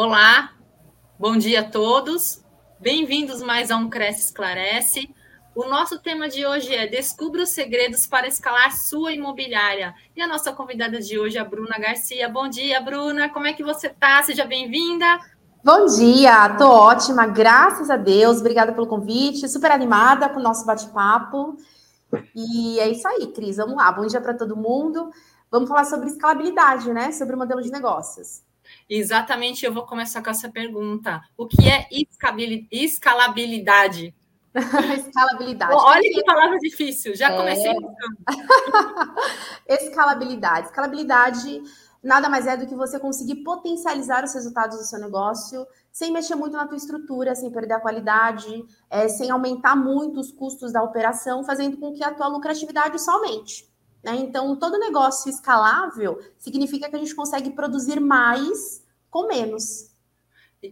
Olá, bom dia a todos. Bem-vindos mais a um Cresce Esclarece. O nosso tema de hoje é Descubra os segredos para escalar sua imobiliária. E a nossa convidada de hoje é a Bruna Garcia. Bom dia, Bruna. Como é que você está? Seja bem-vinda. Bom dia, tô ótima, graças a Deus. Obrigada pelo convite. Super animada com o nosso bate-papo. E é isso aí, Cris. Vamos lá. Bom dia para todo mundo. Vamos falar sobre escalabilidade, né? Sobre o modelo de negócios. Exatamente, eu vou começar com essa pergunta. O que é escalabilidade? Escalabilidade. Olha que palavra difícil, já comecei. É... Escalabilidade. Escalabilidade nada mais é do que você conseguir potencializar os resultados do seu negócio sem mexer muito na tua estrutura, sem perder a qualidade, é, sem aumentar muito os custos da operação, fazendo com que a tua lucratividade só aumente. Né? Então, todo negócio escalável significa que a gente consegue produzir mais com menos.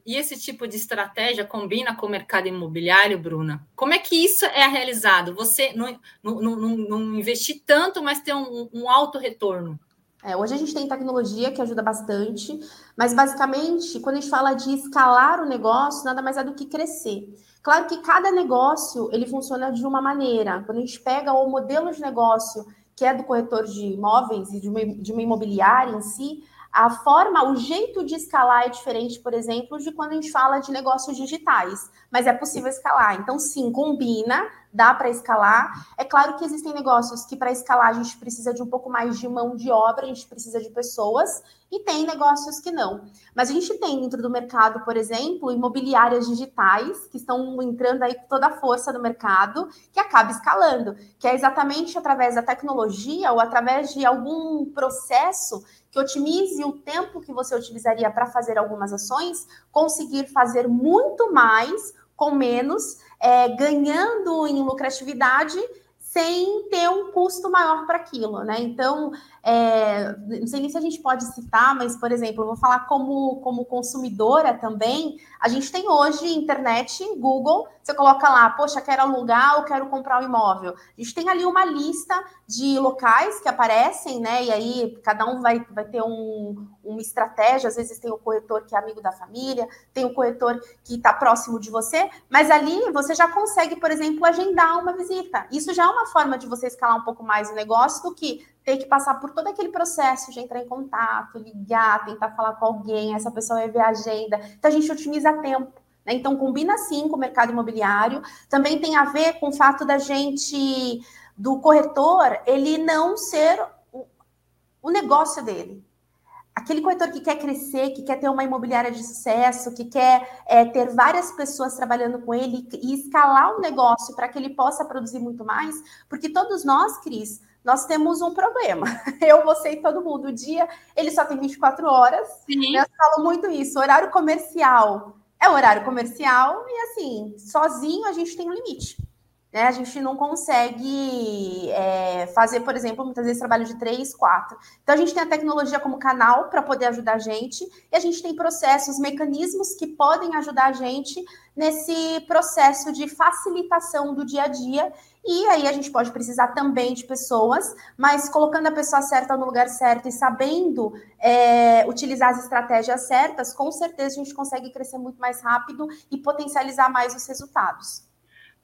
E esse tipo de estratégia combina com o mercado imobiliário, Bruna? Como é que isso é realizado? Você não, não, não, não investir tanto, mas ter um, um alto retorno? É, hoje a gente tem tecnologia que ajuda bastante, mas basicamente, quando a gente fala de escalar o negócio, nada mais é do que crescer. Claro que cada negócio ele funciona de uma maneira. Quando a gente pega o modelo de negócio que é do corretor de imóveis e de uma, de uma imobiliária em si, a forma, o jeito de escalar é diferente, por exemplo, de quando a gente fala de negócios digitais, mas é possível escalar. Então, sim, combina, dá para escalar. É claro que existem negócios que para escalar a gente precisa de um pouco mais de mão de obra, a gente precisa de pessoas, e tem negócios que não. Mas a gente tem dentro do mercado, por exemplo, imobiliárias digitais que estão entrando aí com toda a força no mercado, que acaba escalando, que é exatamente através da tecnologia ou através de algum processo que otimize o tempo que você utilizaria para fazer algumas ações, conseguir fazer muito mais com menos, é, ganhando em lucratividade sem ter um custo maior para aquilo, né? Então, é, não sei nem se a gente pode citar, mas, por exemplo, eu vou falar como, como consumidora também. A gente tem hoje internet, Google, você coloca lá, poxa, quero alugar ou quero comprar um imóvel. A gente tem ali uma lista de locais que aparecem, né? E aí cada um vai, vai ter um, uma estratégia. Às vezes tem o corretor que é amigo da família, tem o corretor que está próximo de você, mas ali você já consegue, por exemplo, agendar uma visita. Isso já é uma forma de você escalar um pouco mais o negócio do que ter que passar por todo aquele processo de entrar em contato, ligar, tentar falar com alguém, essa pessoa vai ver a agenda. Então a gente otimiza tempo. Né? Então combina sim com o mercado imobiliário. Também tem a ver com o fato da gente, do corretor, ele não ser o, o negócio dele aquele corretor que quer crescer, que quer ter uma imobiliária de sucesso, que quer é, ter várias pessoas trabalhando com ele e escalar o negócio para que ele possa produzir muito mais, porque todos nós, Cris, nós temos um problema. Eu, você e todo mundo. O dia, ele só tem 24 horas. Sim. Eu falo muito isso. Horário comercial é horário comercial e, assim, sozinho a gente tem um limite. Né? A gente não consegue é, fazer, por exemplo, muitas vezes trabalho de três, quatro. Então, a gente tem a tecnologia como canal para poder ajudar a gente, e a gente tem processos, mecanismos que podem ajudar a gente nesse processo de facilitação do dia a dia e aí a gente pode precisar também de pessoas, mas colocando a pessoa certa no lugar certo e sabendo é, utilizar as estratégias certas, com certeza a gente consegue crescer muito mais rápido e potencializar mais os resultados.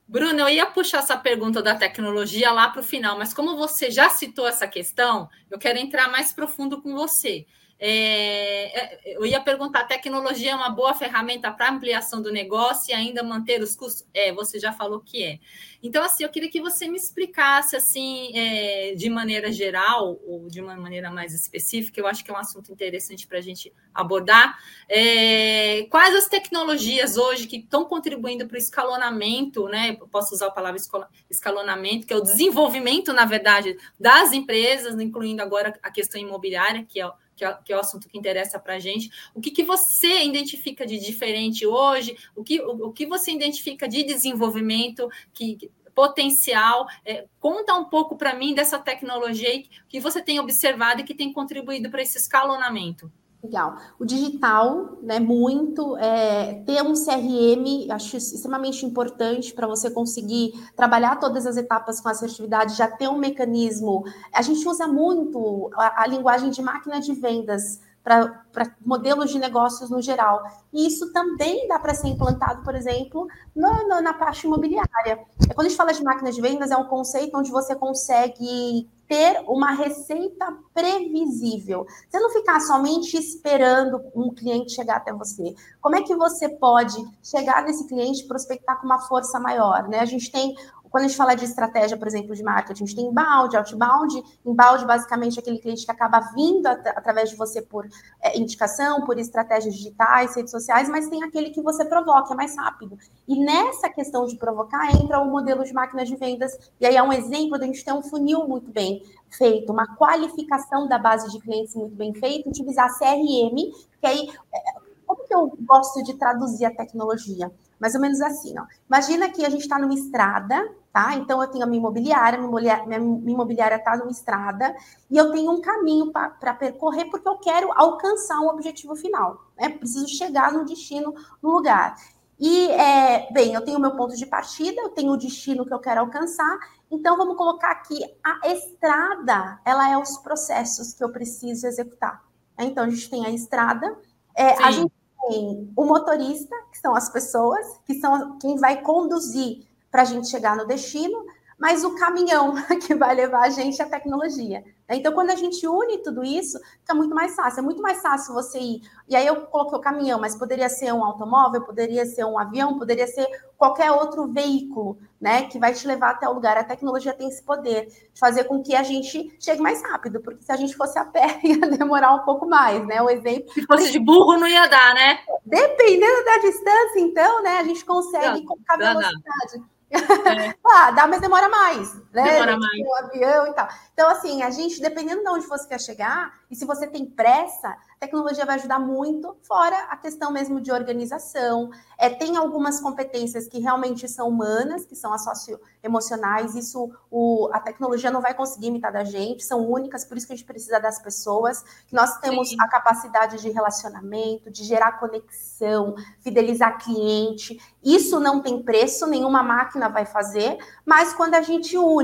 Bruno, eu ia puxar essa pergunta da tecnologia lá para o final, mas como você já citou essa questão, eu quero entrar mais profundo com você. É, é, eu ia perguntar: tecnologia é uma boa ferramenta para ampliação do negócio e ainda manter os custos? É, você já falou que é. Então, assim, eu queria que você me explicasse, assim, é, de maneira geral ou de uma maneira mais específica, eu acho que é um assunto interessante para a gente abordar. É, quais as tecnologias hoje que estão contribuindo para o escalonamento, né? Posso usar a palavra escalonamento, que é o desenvolvimento, na verdade, das empresas, incluindo agora a questão imobiliária, que é que é, que é o assunto que interessa para a gente. O que, que você identifica de diferente hoje? O que, o, o que você identifica de desenvolvimento que, potencial. É, conta um pouco para mim dessa tecnologia que você tem observado e que tem contribuído para esse escalonamento. Legal. O digital, né, muito, é, ter um CRM, acho extremamente importante para você conseguir trabalhar todas as etapas com assertividade, já ter um mecanismo. A gente usa muito a, a linguagem de máquina de vendas para modelos de negócios no geral. E isso também dá para ser implantado, por exemplo, no, no, na parte imobiliária. Quando a gente fala de máquinas de vendas, é um conceito onde você consegue ter uma receita previsível. Você não ficar somente esperando um cliente chegar até você. Como é que você pode chegar nesse cliente e prospectar com uma força maior? Né? A gente tem quando a gente fala de estratégia, por exemplo, de marketing, a gente tem inbound, outbound. Inbound, basicamente, é aquele cliente que acaba vindo at através de você por é, indicação, por estratégias digitais, redes sociais, mas tem aquele que você provoca, é mais rápido. E nessa questão de provocar, entra o modelo de máquinas de vendas, e aí é um exemplo de a gente ter um funil muito bem feito, uma qualificação da base de clientes muito bem feita, utilizar CRM, que aí, é, como que eu gosto de traduzir a tecnologia? Mais ou menos assim, ó. Imagina que a gente está numa estrada, tá? Então eu tenho a minha imobiliária, minha imobiliária está numa estrada e eu tenho um caminho para percorrer porque eu quero alcançar um objetivo final, né? Preciso chegar no destino, no lugar. E, é, bem, eu tenho o meu ponto de partida, eu tenho o destino que eu quero alcançar, então vamos colocar aqui a estrada, ela é os processos que eu preciso executar. Então a gente tem a estrada, é, a gente tem o motorista, que são as pessoas, que são quem vai conduzir para a gente chegar no destino, mas o caminhão que vai levar a gente à tecnologia. Então, quando a gente une tudo isso, fica muito mais fácil. É muito mais fácil você ir. E aí eu coloquei o caminhão, mas poderia ser um automóvel, poderia ser um avião, poderia ser qualquer outro veículo, né? Que vai te levar até o lugar. A tecnologia tem esse poder de fazer com que a gente chegue mais rápido, porque se a gente fosse a pé, ia demorar um pouco mais, né? O exemplo. Se fosse de burro, não ia dar, né? Dependendo da distância, então, né? A gente consegue com a velocidade. É. ah, dá, mas demora mais, né? Demora mais. O avião e tal. Então, assim, a gente, dependendo de onde você quer chegar, e se você tem pressa, a tecnologia vai ajudar muito, fora a questão mesmo de organização. É, tem algumas competências que realmente são humanas, que são as socioemocionais, isso o, a tecnologia não vai conseguir imitar da gente, são únicas, por isso que a gente precisa das pessoas, que nós temos Sim. a capacidade de relacionamento, de gerar conexão, fidelizar cliente. Isso não tem preço, nenhuma máquina vai fazer, mas quando a gente une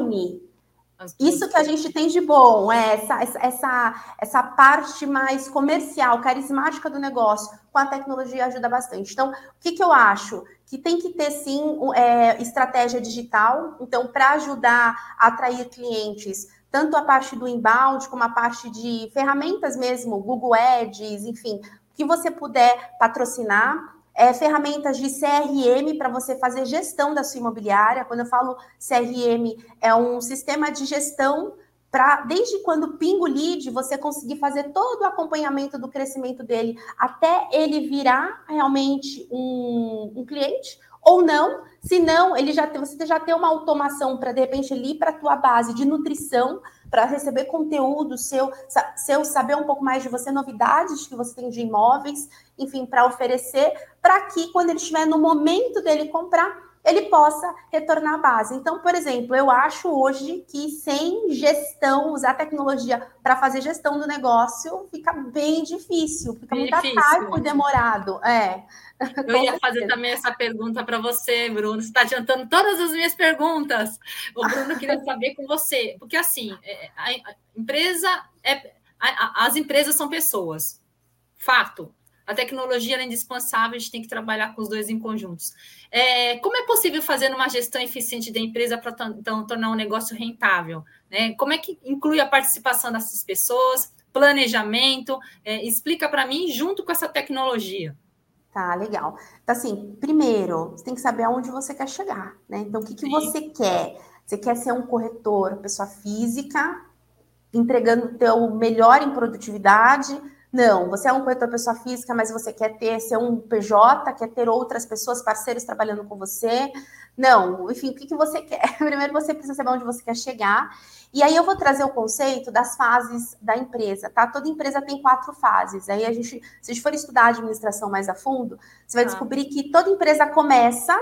isso que a gente tem de bom, é essa, essa, essa parte mais comercial, carismática do negócio, com a tecnologia ajuda bastante. Então, o que, que eu acho? Que tem que ter, sim, é, estratégia digital. Então, para ajudar a atrair clientes, tanto a parte do inbound, como a parte de ferramentas mesmo, Google Ads, enfim, que você puder patrocinar é, ferramentas de CRM para você fazer gestão da sua imobiliária. Quando eu falo CRM, é um sistema de gestão para, desde quando pinga o lead, você conseguir fazer todo o acompanhamento do crescimento dele até ele virar realmente um, um cliente ou não, se não, ele já você já tem uma automação para de repente ali para a tua base de nutrição, para receber conteúdo seu, seu, saber um pouco mais de você, novidades que você tem de imóveis, enfim, para oferecer, para que quando ele estiver no momento dele comprar, ele possa retornar à base. Então, por exemplo, eu acho hoje que sem gestão, usar tecnologia para fazer gestão do negócio fica bem difícil, fica bem muito atalho e demorado. É. Eu ia fazer também essa pergunta para você, Bruno. Você está adiantando todas as minhas perguntas. O Bruno queria saber com você, porque assim, é, a empresa é, as empresas são pessoas, fato. A tecnologia é indispensável, a gente tem que trabalhar com os dois em conjuntos. É, como é possível fazer uma gestão eficiente da empresa para então, tornar um negócio rentável? Né? Como é que inclui a participação dessas pessoas, planejamento? É, explica para mim junto com essa tecnologia. Tá, legal. Então, assim, primeiro, você tem que saber aonde você quer chegar, né? Então, o que, que você quer? Você quer ser um corretor, pessoa física, entregando o teu melhor em produtividade, não, você é um corretor pessoa física, mas você quer ter ser um PJ, quer ter outras pessoas, parceiros trabalhando com você. Não, enfim, o que, que você quer? Primeiro você precisa saber onde você quer chegar. E aí eu vou trazer o conceito das fases da empresa, tá? Toda empresa tem quatro fases. Aí a gente, se a gente for estudar a administração mais a fundo, você vai ah. descobrir que toda empresa começa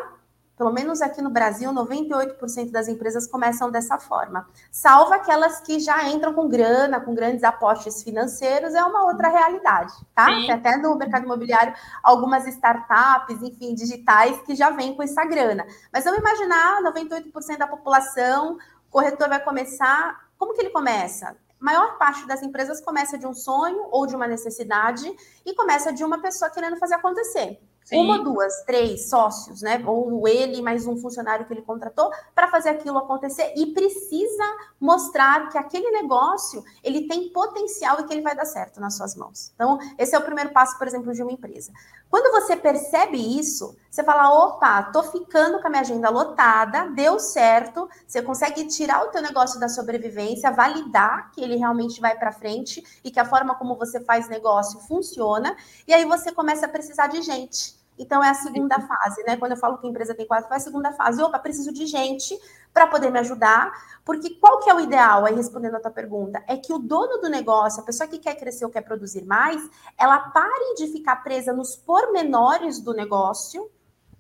pelo menos aqui no Brasil, 98% das empresas começam dessa forma. Salvo aquelas que já entram com grana, com grandes apostes financeiros, é uma outra realidade, tá? Tem até no mercado imobiliário algumas startups, enfim, digitais que já vêm com essa grana. Mas vamos imaginar 98% da população, o corretor vai começar. Como que ele começa? maior parte das empresas começa de um sonho ou de uma necessidade e começa de uma pessoa querendo fazer acontecer. Sim. Uma, duas, três sócios, né? Ou ele mais um funcionário que ele contratou para fazer aquilo acontecer e precisa mostrar que aquele negócio ele tem potencial e que ele vai dar certo nas suas mãos. Então, esse é o primeiro passo, por exemplo, de uma empresa. Quando você percebe isso, você fala: opa, tô ficando com a minha agenda lotada, deu certo. Você consegue tirar o teu negócio da sobrevivência, validar que ele realmente vai para frente e que a forma como você faz negócio funciona. E aí você começa a precisar de gente. Então, é a segunda fase, né? Quando eu falo que a empresa tem quatro, é a segunda fase. Opa, preciso de gente para poder me ajudar, porque qual que é o ideal, aí respondendo a tua pergunta, é que o dono do negócio, a pessoa que quer crescer ou quer produzir mais, ela pare de ficar presa nos pormenores do negócio,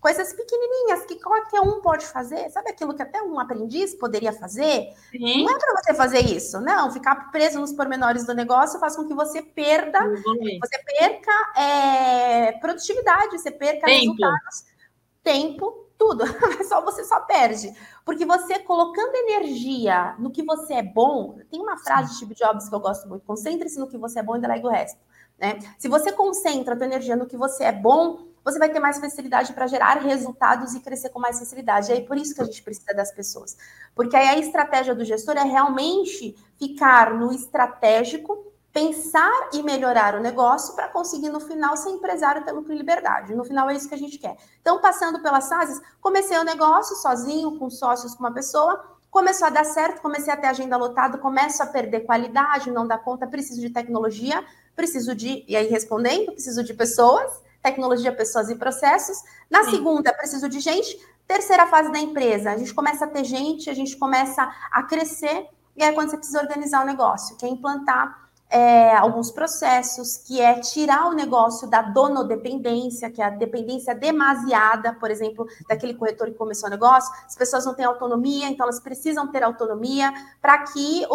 coisas pequenininhas que qualquer um pode fazer. Sabe aquilo que até um aprendiz poderia fazer? Sim. Não é para você fazer isso, não. Ficar preso nos pormenores do negócio faz com que você perda, você perca é, produtividade, você perca tempo. resultados, tempo, tudo. só você só perde. Porque você colocando energia no que você é bom, tem uma frase de Steve Jobs que eu gosto muito: concentre-se no que você é bom e delegue o resto. Né? Se você concentra a tua energia no que você é bom, você vai ter mais facilidade para gerar resultados e crescer com mais facilidade. É por isso que a gente precisa das pessoas. Porque aí a estratégia do gestor é realmente ficar no estratégico, pensar e melhorar o negócio para conseguir no final ser empresário ter lucro e liberdade. No final é isso que a gente quer. Então, passando pelas fases, comecei o negócio sozinho, com sócios, com uma pessoa, começou a dar certo, comecei a ter agenda lotada, começo a perder qualidade, não dá conta, preciso de tecnologia, preciso de, e aí respondendo, preciso de pessoas, tecnologia, pessoas e processos. Na Sim. segunda, preciso de gente. Terceira fase da empresa, a gente começa a ter gente, a gente começa a crescer, e aí quando você precisa organizar o negócio, que é implantar é, alguns processos, que é tirar o negócio da donodependência, que é a dependência demasiada, por exemplo, daquele corretor que começou o negócio. As pessoas não têm autonomia, então elas precisam ter autonomia para que é,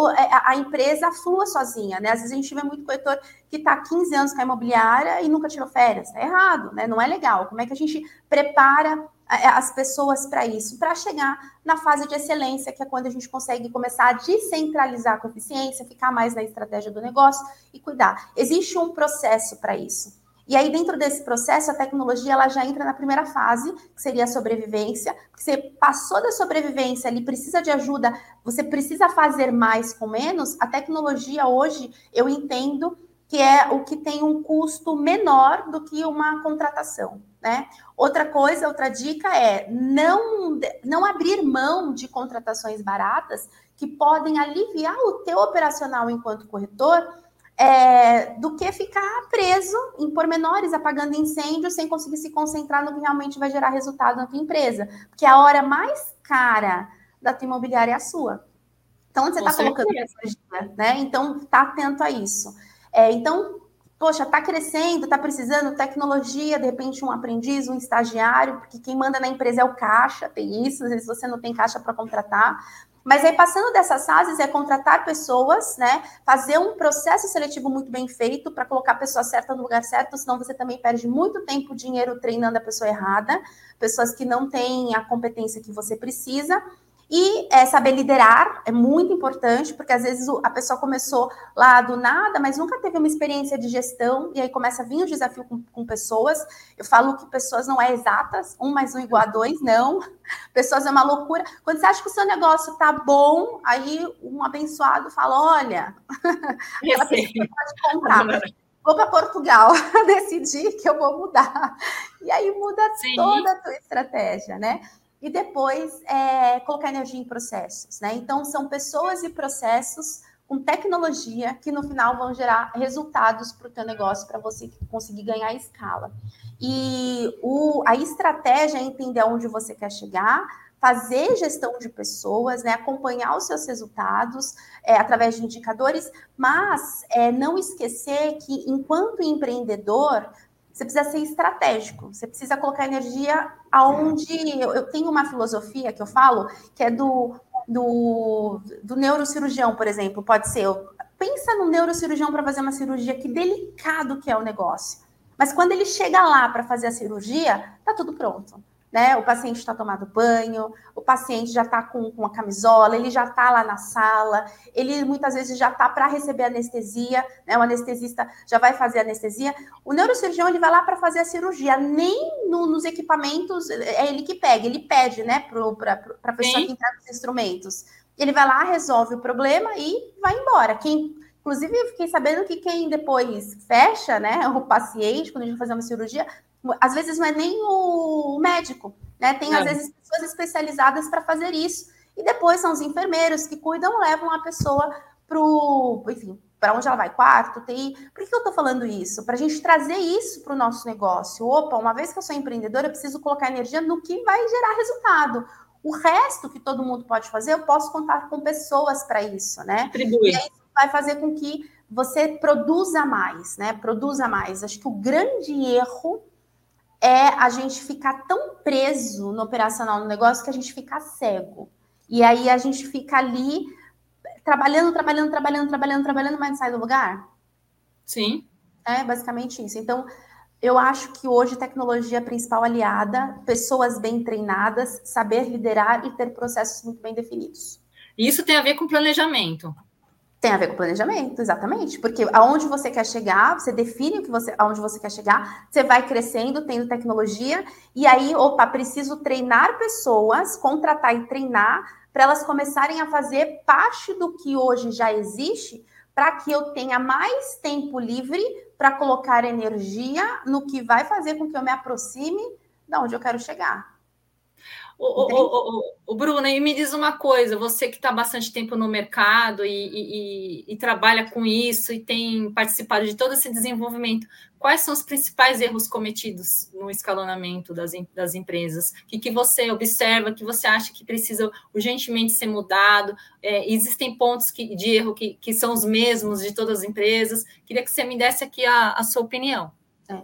a empresa flua sozinha. Né? Às vezes a gente vê muito corretor que está há 15 anos com a imobiliária e nunca tirou férias. É errado, né? não é legal. Como é que a gente prepara as pessoas para isso, para chegar na fase de excelência, que é quando a gente consegue começar a descentralizar a eficiência, ficar mais na estratégia do negócio e cuidar. Existe um processo para isso. E aí, dentro desse processo, a tecnologia ela já entra na primeira fase, que seria a sobrevivência. Você passou da sobrevivência ali, precisa de ajuda, você precisa fazer mais com menos. A tecnologia hoje, eu entendo que é o que tem um custo menor do que uma contratação. Né? Outra coisa, outra dica é não, não abrir mão de contratações baratas que podem aliviar o teu operacional enquanto corretor é, do que ficar preso em pormenores, apagando incêndio, sem conseguir se concentrar no que realmente vai gerar resultado na tua empresa. Porque a hora mais cara da tua imobiliária é a sua. Então, onde você está colocando energia, né? Então, tá atento a isso. É, então, poxa, está crescendo, está precisando tecnologia, de repente um aprendiz, um estagiário, porque quem manda na empresa é o caixa, tem isso, às vezes você não tem caixa para contratar. Mas aí, passando dessas fases, é contratar pessoas, né? Fazer um processo seletivo muito bem feito para colocar a pessoa certa no lugar certo, senão você também perde muito tempo, dinheiro treinando a pessoa errada, pessoas que não têm a competência que você precisa. E é, saber liderar é muito importante, porque às vezes a pessoa começou lá do nada, mas nunca teve uma experiência de gestão, e aí começa a vir o desafio com, com pessoas. Eu falo que pessoas não é exatas, um mais um igual a dois, não. Pessoas é uma loucura. Quando você acha que o seu negócio tá bom, aí um abençoado fala: olha, ela pode comprar. Vou para Portugal, decidi que eu vou mudar. E aí muda Sim. toda a tua estratégia, né? E depois é, colocar energia em processos, né? Então, são pessoas e processos com tecnologia que no final vão gerar resultados para o teu negócio, para você conseguir ganhar escala. E o, a estratégia é entender onde você quer chegar, fazer gestão de pessoas, né, acompanhar os seus resultados é, através de indicadores, mas é, não esquecer que, enquanto empreendedor, você precisa ser estratégico, você precisa colocar energia aonde. Eu, eu tenho uma filosofia que eu falo, que é do, do, do neurocirurgião, por exemplo. Pode ser, pensa no neurocirurgião para fazer uma cirurgia, que delicado que é o negócio. Mas quando ele chega lá para fazer a cirurgia, tá tudo pronto. Né? O paciente está tomando banho, o paciente já está com, com a camisola, ele já está lá na sala, ele muitas vezes já está para receber anestesia, né? O anestesista já vai fazer anestesia. O neurocirurgião ele vai lá para fazer a cirurgia, nem no, nos equipamentos é ele que pega, ele pede, né, para a pessoa Sim. que entrega os instrumentos. Ele vai lá, resolve o problema e vai embora. Quem Inclusive, eu fiquei sabendo que quem depois fecha, né, o paciente, quando a gente vai fazer uma cirurgia, às vezes não é nem o médico, né? Tem, às vezes, pessoas especializadas para fazer isso. E depois são os enfermeiros que cuidam, levam a pessoa para o, enfim, para onde ela vai, quarto, TI. Por que eu estou falando isso? Para a gente trazer isso para o nosso negócio. Opa, uma vez que eu sou empreendedora, eu preciso colocar energia no que vai gerar resultado. O resto que todo mundo pode fazer, eu posso contar com pessoas para isso, né? Atribui. E aí vai fazer com que você produza mais, né? Produza mais. Acho que o grande erro é a gente ficar tão preso no operacional no negócio que a gente fica cego. E aí a gente fica ali trabalhando, trabalhando, trabalhando, trabalhando, trabalhando, mas não sai do lugar. Sim. É basicamente isso. Então, eu acho que hoje tecnologia é a principal aliada, pessoas bem treinadas, saber liderar e ter processos muito bem definidos. Isso tem a ver com planejamento. Tem a ver com planejamento, exatamente. Porque aonde você quer chegar, você define o que você, aonde você quer chegar, você vai crescendo, tendo tecnologia, e aí, opa, preciso treinar pessoas, contratar e treinar para elas começarem a fazer parte do que hoje já existe, para que eu tenha mais tempo livre para colocar energia no que vai fazer com que eu me aproxime de onde eu quero chegar. O, o, o, o, Bruno, e me diz uma coisa: você que está bastante tempo no mercado e, e, e, trabalha com isso e tem participado de todo esse desenvolvimento, quais são os principais erros cometidos no escalonamento das, das empresas? O que, que você observa, que você acha que precisa urgentemente ser mudado? É, existem pontos que, de erro que, que são os mesmos de todas as empresas? Queria que você me desse aqui a, a sua opinião. É.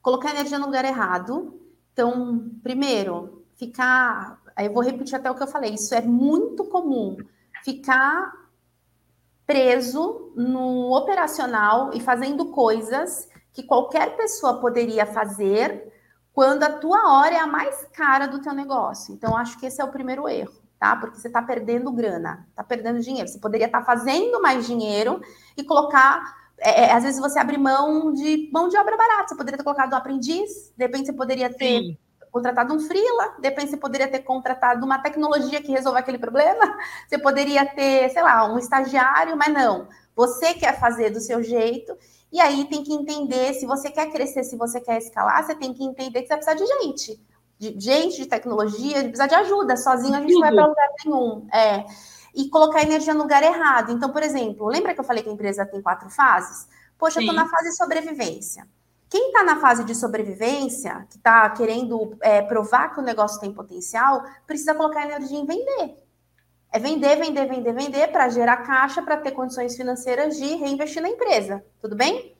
Colocar energia no lugar errado. Então, primeiro, ficar. Eu vou repetir até o que eu falei, isso é muito comum. Ficar preso no operacional e fazendo coisas que qualquer pessoa poderia fazer quando a tua hora é a mais cara do teu negócio. Então, acho que esse é o primeiro erro, tá? Porque você está perdendo grana, está perdendo dinheiro. Você poderia estar tá fazendo mais dinheiro e colocar. É, é, às vezes você abre mão de mão de obra barata. Você poderia ter colocado um aprendiz, de repente você poderia ter Sim contratado um freela, de repente você poderia ter contratado uma tecnologia que resolve aquele problema, você poderia ter, sei lá, um estagiário, mas não. Você quer fazer do seu jeito, e aí tem que entender, se você quer crescer, se você quer escalar, você tem que entender que você precisa de gente. De gente, de tecnologia, precisa de ajuda. Sozinho a gente não vai para lugar nenhum. É. E colocar energia no lugar errado. Então, por exemplo, lembra que eu falei que a empresa tem quatro fases? Poxa, Sim. eu estou na fase de sobrevivência. Quem está na fase de sobrevivência, que está querendo é, provar que o negócio tem potencial, precisa colocar energia em vender. É vender, vender, vender, vender para gerar caixa, para ter condições financeiras de reinvestir na empresa. Tudo bem?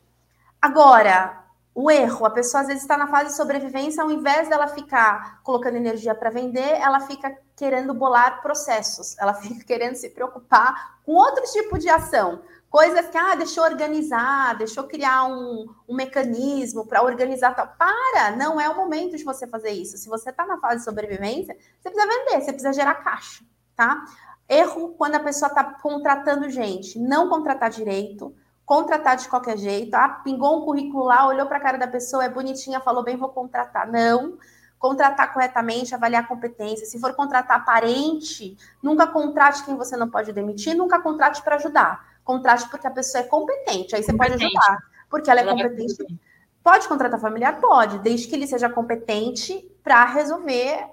Agora, o erro, a pessoa às vezes está na fase de sobrevivência, ao invés dela ficar colocando energia para vender, ela fica querendo bolar processos, ela fica querendo se preocupar com outro tipo de ação. Coisas que, ah, deixou organizar, deixou criar um, um mecanismo para organizar tal. Para! Não é o momento de você fazer isso. Se você está na fase de sobrevivência, você precisa vender, você precisa gerar caixa, tá? Erro quando a pessoa está contratando gente. Não contratar direito, contratar de qualquer jeito. Ah, pingou um currículo lá, olhou para a cara da pessoa, é bonitinha, falou bem, vou contratar. Não contratar corretamente, avaliar a competência. Se for contratar parente, nunca contrate quem você não pode demitir, nunca contrate para ajudar contrate porque a pessoa é competente. Aí você competente. pode ajudar, porque ela é ela competente. É pode contratar familiar? Pode, desde que ele seja competente para resolver,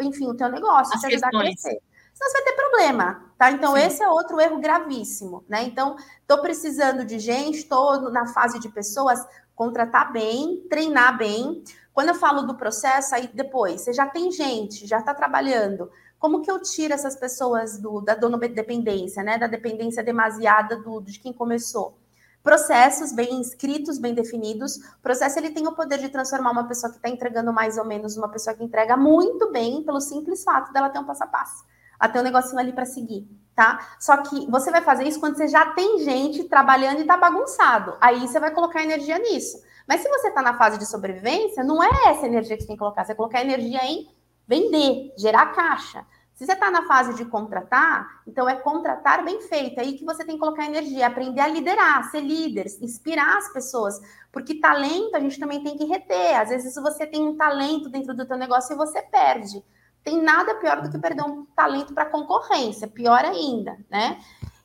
enfim, o teu negócio, te ajudar questões. a crescer. Senão você vai ter problema, tá? Então, Sim. esse é outro erro gravíssimo, né? Então, estou precisando de gente, estou na fase de pessoas, contratar bem, treinar bem. Quando eu falo do processo, aí depois, você já tem gente, já está trabalhando, como que eu tiro essas pessoas do, da dependência, né? Da dependência demasiada do, de quem começou? Processos bem escritos, bem definidos. O processo ele tem o poder de transformar uma pessoa que está entregando mais ou menos uma pessoa que entrega muito bem, pelo simples fato dela ter um passo a passo. Até um negocinho ali para seguir, tá? Só que você vai fazer isso quando você já tem gente trabalhando e tá bagunçado. Aí você vai colocar energia nisso. Mas se você está na fase de sobrevivência, não é essa energia que você tem que colocar, você colocar energia em vender, gerar caixa. Se você está na fase de contratar, então é contratar bem feito. É aí que você tem que colocar energia, aprender a liderar, ser líder, inspirar as pessoas. Porque talento a gente também tem que reter. Às vezes você tem um talento dentro do teu negócio e você perde. Tem nada pior do que perder um talento para concorrência, pior ainda, né?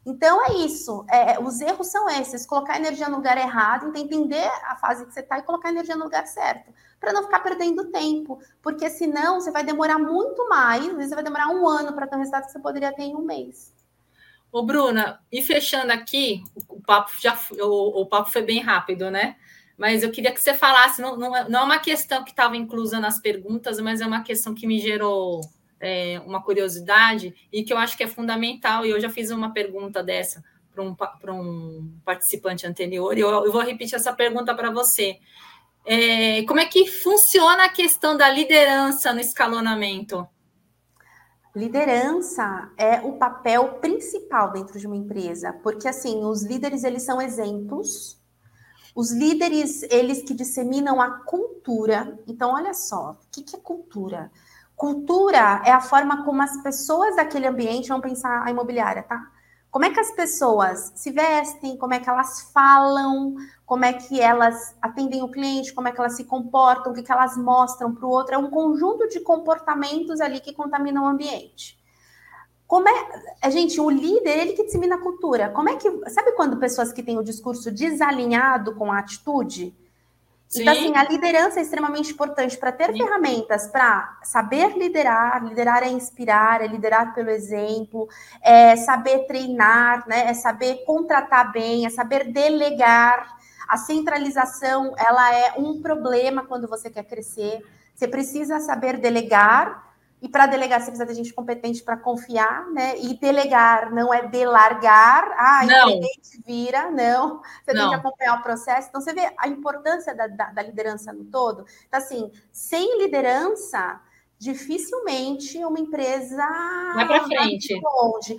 Então é isso. É, os erros são esses: colocar energia no lugar errado, entender a fase que você está e colocar energia no lugar certo, para não ficar perdendo tempo, porque senão você vai demorar muito mais. Às vezes vai demorar um ano para ter um resultado que você poderia ter em um mês. Ô, Bruna, e fechando aqui, o papo já o, o papo foi bem rápido, né? Mas eu queria que você falasse, não, não, é, não é uma questão que estava inclusa nas perguntas, mas é uma questão que me gerou é, uma curiosidade e que eu acho que é fundamental, e eu já fiz uma pergunta dessa para um, um participante anterior, e eu, eu vou repetir essa pergunta para você. É, como é que funciona a questão da liderança no escalonamento? Liderança é o papel principal dentro de uma empresa, porque assim, os líderes eles são exemplos. Os líderes, eles que disseminam a cultura. Então, olha só, o que, que é cultura? Cultura é a forma como as pessoas daquele ambiente vão pensar a imobiliária, tá? Como é que as pessoas se vestem, como é que elas falam, como é que elas atendem o cliente, como é que elas se comportam, o que, que elas mostram para o outro. É um conjunto de comportamentos ali que contaminam o ambiente. Como é, é, gente, o líder, ele que dissemina a cultura. Como é que, sabe quando pessoas que têm o discurso desalinhado com a atitude? Sim. Então, assim, a liderança é extremamente importante para ter Sim. ferramentas para saber liderar, liderar é inspirar, é liderar pelo exemplo, é saber treinar, né? É saber contratar bem, é saber delegar. A centralização, ela é um problema quando você quer crescer. Você precisa saber delegar e para delegar, você precisa de gente competente para confiar, né? E delegar não é delargar, ah, independente vira, não. Você não. tem que acompanhar o processo. Então, você vê a importância da, da, da liderança no todo. Então, assim, sem liderança, dificilmente uma empresa vai para frente. Longe.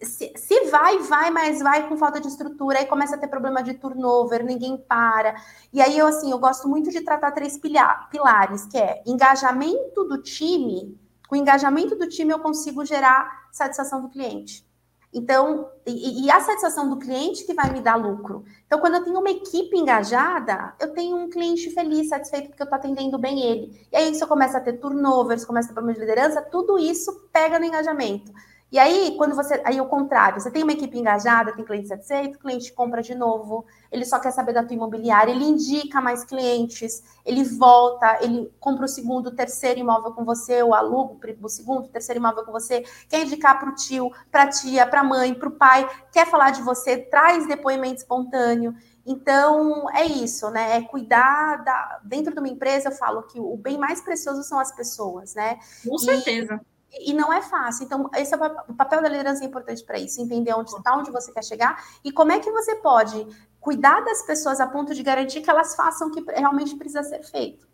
Se, se, vai, vai, mas vai com falta de estrutura, aí começa a ter problema de turnover, ninguém para. E aí eu assim, eu gosto muito de tratar três pilares, que é engajamento do time, com o engajamento do time, eu consigo gerar satisfação do cliente. Então, e, e, a satisfação do cliente que vai me dar lucro. Então, quando eu tenho uma equipe engajada, eu tenho um cliente feliz, satisfeito, porque eu estou atendendo bem ele. E aí, se eu começo a ter turnovers, começa a ter problema de liderança, tudo isso pega no engajamento. E aí, quando você. Aí o contrário, você tem uma equipe engajada, tem cliente satisfeito, o cliente compra de novo, ele só quer saber da tua imobiliária, ele indica mais clientes, ele volta, ele compra o segundo, o terceiro imóvel com você, ou aluga o segundo, o terceiro imóvel com você, quer indicar para o tio, para a tia, para a mãe, para o pai, quer falar de você, traz depoimento espontâneo. Então, é isso, né? É cuidar da. Dentro de uma empresa, eu falo que o bem mais precioso são as pessoas, né? Com certeza. E e não é fácil. Então, esse é o papel da liderança é importante para isso, entender onde está, onde você quer chegar e como é que você pode cuidar das pessoas a ponto de garantir que elas façam o que realmente precisa ser feito.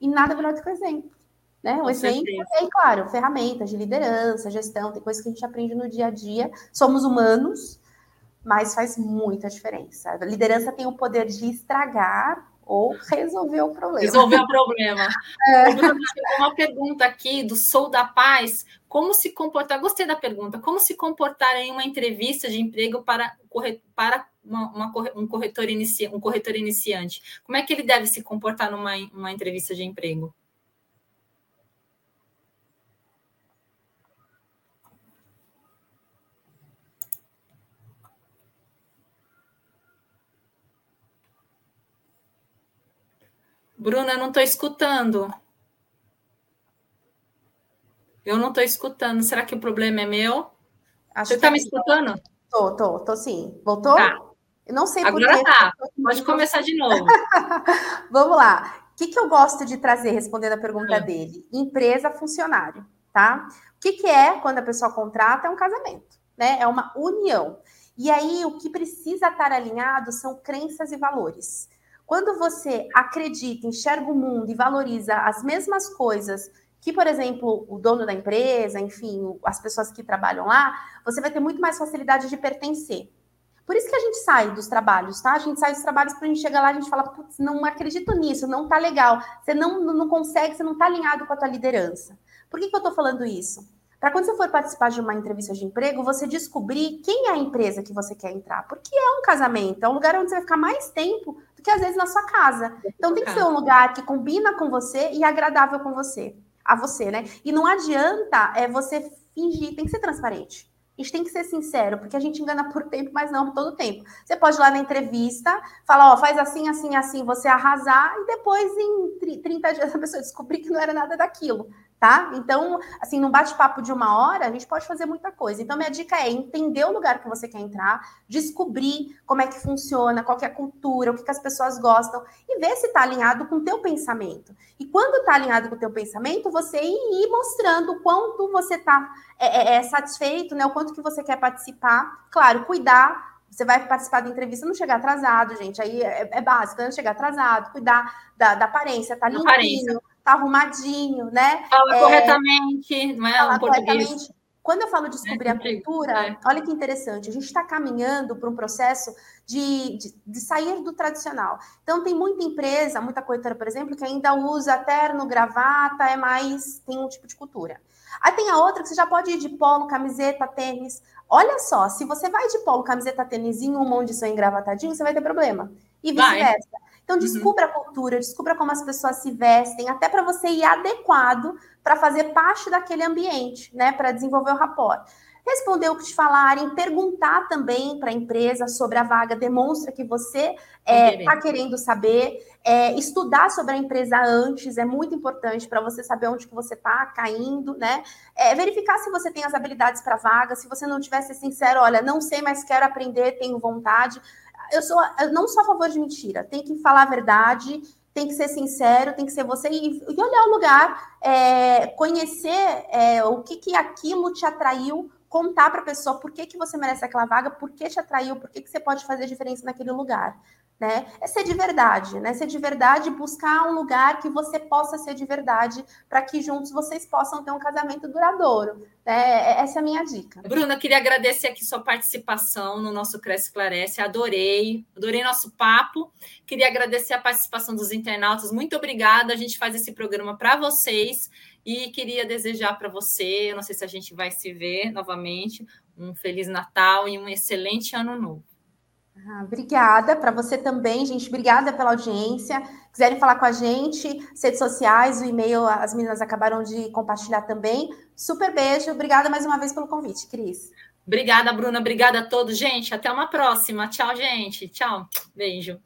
E nada melhor do que o exemplo. Né? O exemplo é, claro, ferramentas de liderança, gestão, tem coisas que a gente aprende no dia a dia. Somos humanos, mas faz muita diferença. A liderança tem o poder de estragar ou resolver o problema. Resolver o problema. É. Uma pergunta aqui do Sou da Paz: como se comportar? Gostei da pergunta. Como se comportar em uma entrevista de emprego para, para uma, uma, um, corretor inici, um corretor iniciante? Como é que ele deve se comportar numa uma entrevista de emprego? Bruna, eu não estou escutando. Eu não estou escutando. Será que o problema é meu? Acho Você está me escutando? Tô, tô, tô sim. Voltou? Tá. Eu não sei por Agora tá. Pode começar de novo. Vamos lá. O que, que eu gosto de trazer, respondendo a pergunta é. dele? Empresa, funcionário, tá? O que, que é quando a pessoa contrata? É um casamento, né? É uma união. E aí, o que precisa estar alinhado são crenças e valores. Quando você acredita, enxerga o mundo e valoriza as mesmas coisas que, por exemplo, o dono da empresa, enfim, as pessoas que trabalham lá, você vai ter muito mais facilidade de pertencer. Por isso que a gente sai dos trabalhos, tá? A gente sai dos trabalhos para a gente chegar lá, a gente fala, putz, não acredito nisso, não tá legal. Você não, não consegue, você não tá alinhado com a tua liderança. Por que, que eu estou falando isso? Para quando você for participar de uma entrevista de emprego, você descobrir quem é a empresa que você quer entrar. Porque é um casamento, é um lugar onde você vai ficar mais tempo que às vezes na sua casa. Então tem que ser um lugar que combina com você e agradável com você, a você, né? E não adianta é você fingir, tem que ser transparente. A gente tem que ser sincero, porque a gente engana por tempo, mas não por todo tempo. Você pode ir lá na entrevista, falar, ó, faz assim, assim, assim, você arrasar, e depois, em 30 dias, a pessoa descobrir que não era nada daquilo tá? Então, assim, num bate-papo de uma hora, a gente pode fazer muita coisa. Então, minha dica é entender o lugar que você quer entrar, descobrir como é que funciona, qual que é a cultura, o que, que as pessoas gostam, e ver se está alinhado com o teu pensamento. E quando está alinhado com o teu pensamento, você ir mostrando o quanto você está é, é, é satisfeito, né? O quanto que você quer participar. Claro, cuidar você vai participar da entrevista, não chegar atrasado, gente. Aí é, é básico, não chegar atrasado, cuidar da, da aparência, tá limpinho, aparência tá arrumadinho, né? Fala é, corretamente, não é? Fala corretamente. Quando eu falo descobrir é, a cultura, é. olha que interessante, a gente está caminhando para um processo de, de, de, sair do tradicional. Então, tem muita empresa, muita corretora, por exemplo, que ainda usa terno, gravata, é mais, tem um tipo de cultura. Aí tem a outra que você já pode ir de polo, camiseta, tênis. Olha só, se você vai de polo, camiseta, tênis e um monte de sonho engravatadinho, você vai ter problema. E vice-versa. Então, uhum. descubra uhum. a cultura, descubra como as pessoas se vestem, até para você ir adequado para fazer parte daquele ambiente, né? Para desenvolver o rapport. Responder o que te falarem, perguntar também para a empresa sobre a vaga, demonstra que você está é, tá querendo saber. É, estudar sobre a empresa antes é muito importante para você saber onde que você está caindo, né? É, verificar se você tem as habilidades para a vaga, se você não tivesse sincero, olha, não sei, mas quero aprender, tenho vontade eu sou eu não sou a favor de mentira, tem que falar a verdade, tem que ser sincero, tem que ser você e, e olhar o lugar, é, conhecer é, o que, que aquilo te atraiu, contar para a pessoa por que, que você merece aquela vaga, por que te atraiu, por que, que você pode fazer diferença naquele lugar né? É ser de verdade, né? Ser de verdade, buscar um lugar que você possa ser de verdade, para que juntos vocês possam ter um casamento duradouro. Né? É, essa é a minha dica. Bruna, queria agradecer aqui sua participação no nosso Cresce Esclarece. Adorei, adorei nosso papo. Queria agradecer a participação dos internautas. Muito obrigada. A gente faz esse programa para vocês e queria desejar para você, não sei se a gente vai se ver novamente, um feliz Natal e um excelente ano novo. Ah, obrigada para você também, gente. Obrigada pela audiência. Quiserem falar com a gente, redes sociais, o e-mail, as meninas acabaram de compartilhar também. Super beijo. Obrigada mais uma vez pelo convite, Cris. Obrigada, Bruna. Obrigada a todos. Gente, até uma próxima. Tchau, gente. Tchau. Beijo.